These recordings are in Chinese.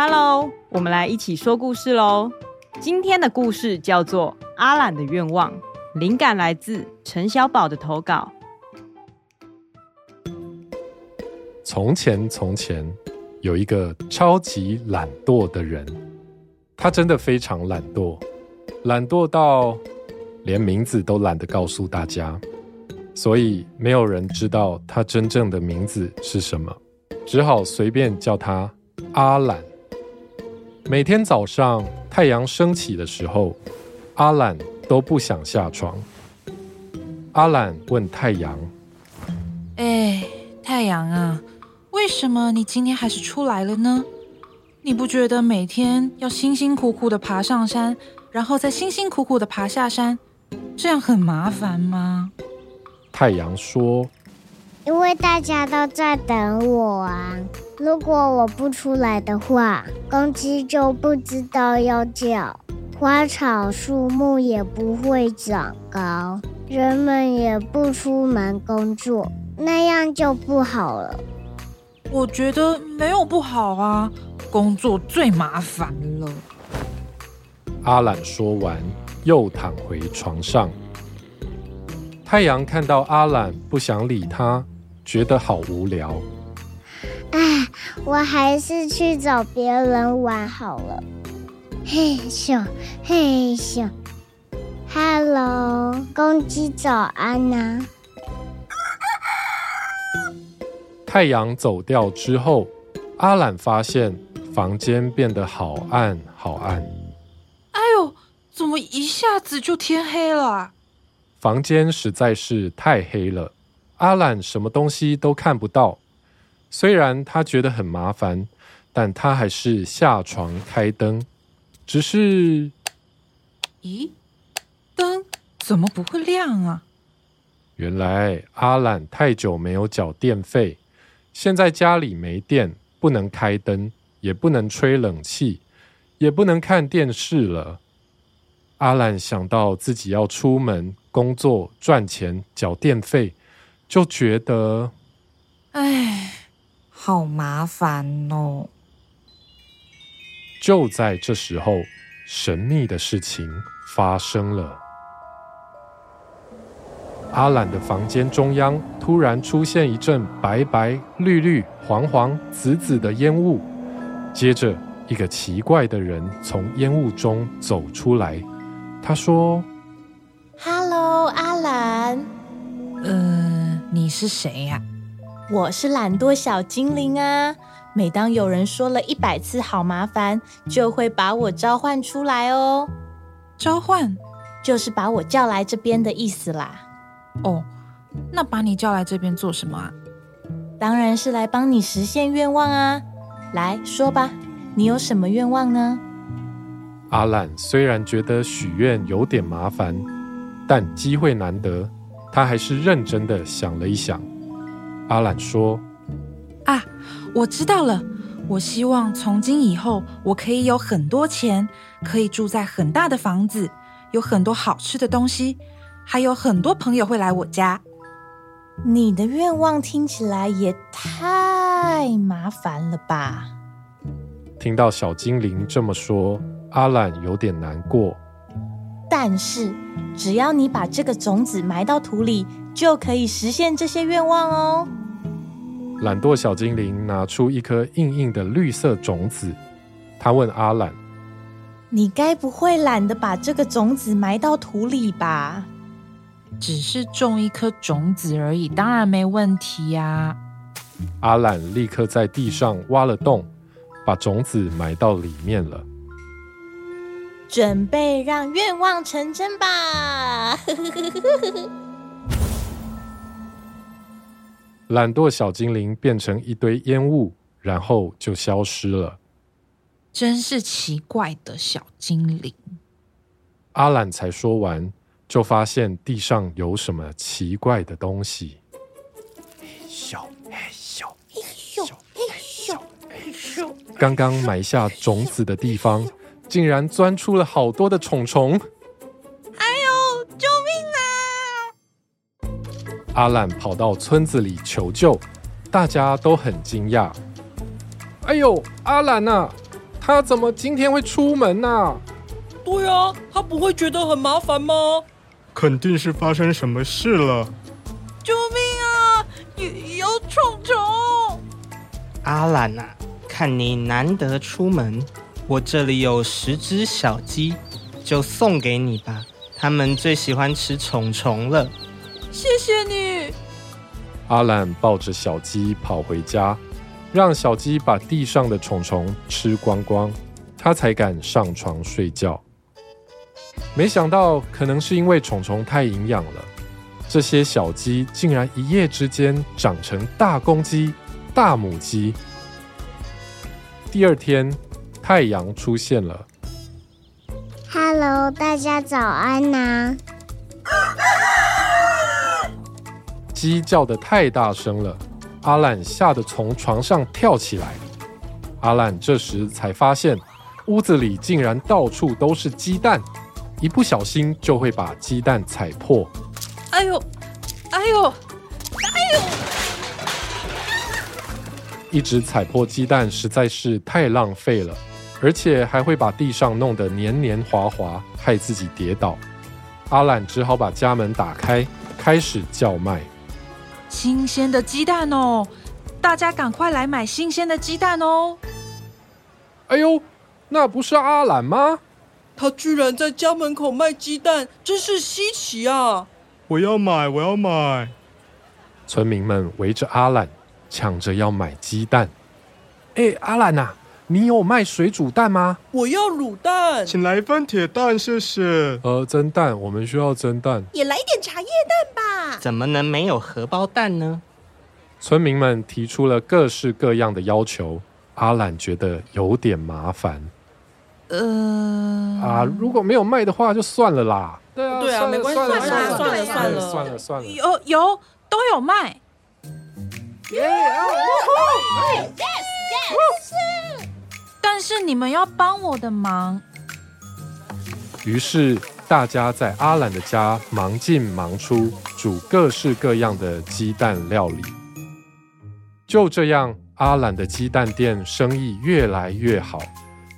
Hello，我们来一起说故事喽。今天的故事叫做《阿懒的愿望》，灵感来自陈小宝的投稿。从前，从前有一个超级懒惰的人，他真的非常懒惰，懒惰到连名字都懒得告诉大家，所以没有人知道他真正的名字是什么，只好随便叫他阿懒。每天早上太阳升起的时候，阿懒都不想下床。阿懒问太阳：“哎，太阳啊，为什么你今天还是出来了呢？你不觉得每天要辛辛苦苦的爬上山，然后再辛辛苦苦的爬下山，这样很麻烦吗？”太阳说：“因为大家都在等我啊。”如果我不出来的话，公鸡就不知道要叫，花草树木也不会长高，人们也不出门工作，那样就不好了。我觉得没有不好啊，工作最麻烦了。阿懒说完，又躺回床上。太阳看到阿懒不想理他，觉得好无聊。哎，我还是去找别人玩好了。嘿咻，嘿咻，Hello，公鸡早安呐、啊。太阳走掉之后，阿懒发现房间变得好暗好暗。哎呦，怎么一下子就天黑了？房间实在是太黑了，阿懒什么东西都看不到。虽然他觉得很麻烦，但他还是下床开灯。只是，咦，灯怎么不会亮啊？原来阿懒太久没有缴电费，现在家里没电，不能开灯，也不能吹冷气，也不能看电视了。阿懒想到自己要出门工作赚钱缴电费，就觉得，哎。好麻烦哦！就在这时候，神秘的事情发生了。阿懒的房间中央突然出现一阵白白、绿绿、黄黄、紫紫的烟雾，接着一个奇怪的人从烟雾中走出来。他说：“Hello，阿懒。呃，你是谁呀？”我是懒惰小精灵啊！每当有人说了一百次“好麻烦”，就会把我召唤出来哦。召唤就是把我叫来这边的意思啦。哦，那把你叫来这边做什么啊？当然是来帮你实现愿望啊！来说吧，你有什么愿望呢？阿懒虽然觉得许愿有点麻烦，但机会难得，他还是认真的想了一想。阿懒说：“啊，我知道了。我希望从今以后，我可以有很多钱，可以住在很大的房子，有很多好吃的东西，还有很多朋友会来我家。”你的愿望听起来也太麻烦了吧？听到小精灵这么说，阿懒有点难过。但是，只要你把这个种子埋到土里，就可以实现这些愿望哦。懒惰小精灵拿出一颗硬硬的绿色种子，他问阿懒：“你该不会懒得把这个种子埋到土里吧？”“只是种一颗种子而已，当然没问题呀。”阿懒立刻在地上挖了洞，把种子埋到里面了。准备让愿望成真吧！懒惰小精灵变成一堆烟雾，然后就消失了。真是奇怪的小精灵。阿懒才说完，就发现地上有什么奇怪的东西。小嘿咻嘿咻嘿咻嘿咻，刚刚埋下种子的地方，竟然钻出了好多的虫虫。哎呦，救命啊！阿懒跑到村子里求救，大家都很惊讶。哎呦，阿懒呐、啊，他怎么今天会出门呐、啊？对啊，他不会觉得很麻烦吗？肯定是发生什么事了！救命啊！有有虫虫！阿懒啊，看你难得出门，我这里有十只小鸡，就送给你吧。它们最喜欢吃虫虫了。谢谢你。阿懒抱着小鸡跑回家，让小鸡把地上的虫虫吃光光，他才敢上床睡觉。没想到，可能是因为虫虫太营养了，这些小鸡竟然一夜之间长成大公鸡、大母鸡。第二天，太阳出现了。Hello，大家早安呐、啊！鸡叫的太大声了，阿懒吓得从床上跳起来。阿懒这时才发现，屋子里竟然到处都是鸡蛋。一不小心就会把鸡蛋踩破。哎呦，哎呦，哎呦！一直踩破鸡蛋实在是太浪费了，而且还会把地上弄得黏黏滑滑，害自己跌倒。阿懒只好把家门打开，开始叫卖：新鲜的鸡蛋哦！大家赶快来买新鲜的鸡蛋哦！哎呦，那不是阿懒吗？他居然在家门口卖鸡蛋，真是稀奇啊！我要买，我要买！村民们围着阿懒，抢着要买鸡蛋。哎，阿懒呐，你有卖水煮蛋吗？我要卤蛋，请来一份铁蛋，谢谢。呃，蒸蛋，我们需要蒸蛋。也来点茶叶蛋吧。怎么能没有荷包蛋呢？村民们提出了各式各样的要求，阿懒觉得有点麻烦。呃啊，如果没有卖的话，就算了啦。对啊，对啊，没关系，算了，算了，算了，算了，算了，算了。有有都有卖。是你们要帮我的忙。于是大家在阿懒的家忙进忙出，煮各式各样的鸡蛋料理。就这样，阿懒的鸡蛋店生意越来越好。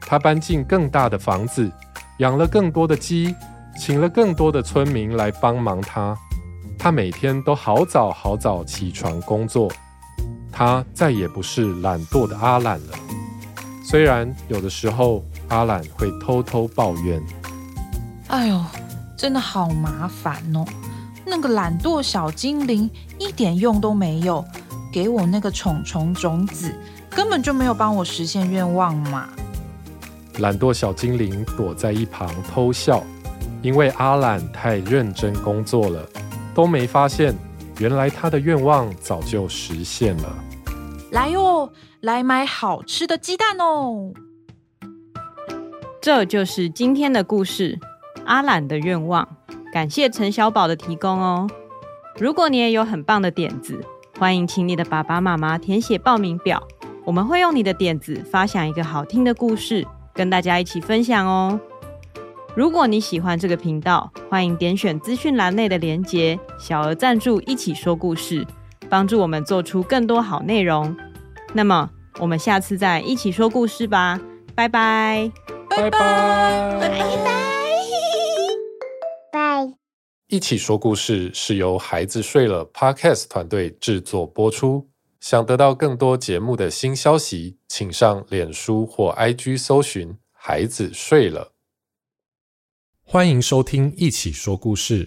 他搬进更大的房子，养了更多的鸡，请了更多的村民来帮忙他。他每天都好早好早起床工作，他再也不是懒惰的阿懒了。虽然有的时候阿懒会偷偷抱怨：“哎呦，真的好麻烦哦！那个懒惰小精灵一点用都没有，给我那个虫虫种子，根本就没有帮我实现愿望嘛。”懒惰小精灵躲在一旁偷笑，因为阿懒太认真工作了，都没发现，原来他的愿望早就实现了。来哟，来买好吃的鸡蛋哦！这就是今天的故事，阿懒的愿望。感谢陈小宝的提供哦。如果你也有很棒的点子，欢迎请你的爸爸妈妈填写报名表，我们会用你的点子发想一个好听的故事。跟大家一起分享哦！如果你喜欢这个频道，欢迎点选资讯栏内的连结，小额赞助，一起说故事，帮助我们做出更多好内容。那么，我们下次再一起说故事吧！拜拜，拜拜，拜拜，拜。一起说故事是由孩子睡了 Podcast 团队制作播出。想得到更多节目的新消息，请上脸书或 IG 搜寻“孩子睡了”。欢迎收听《一起说故事》。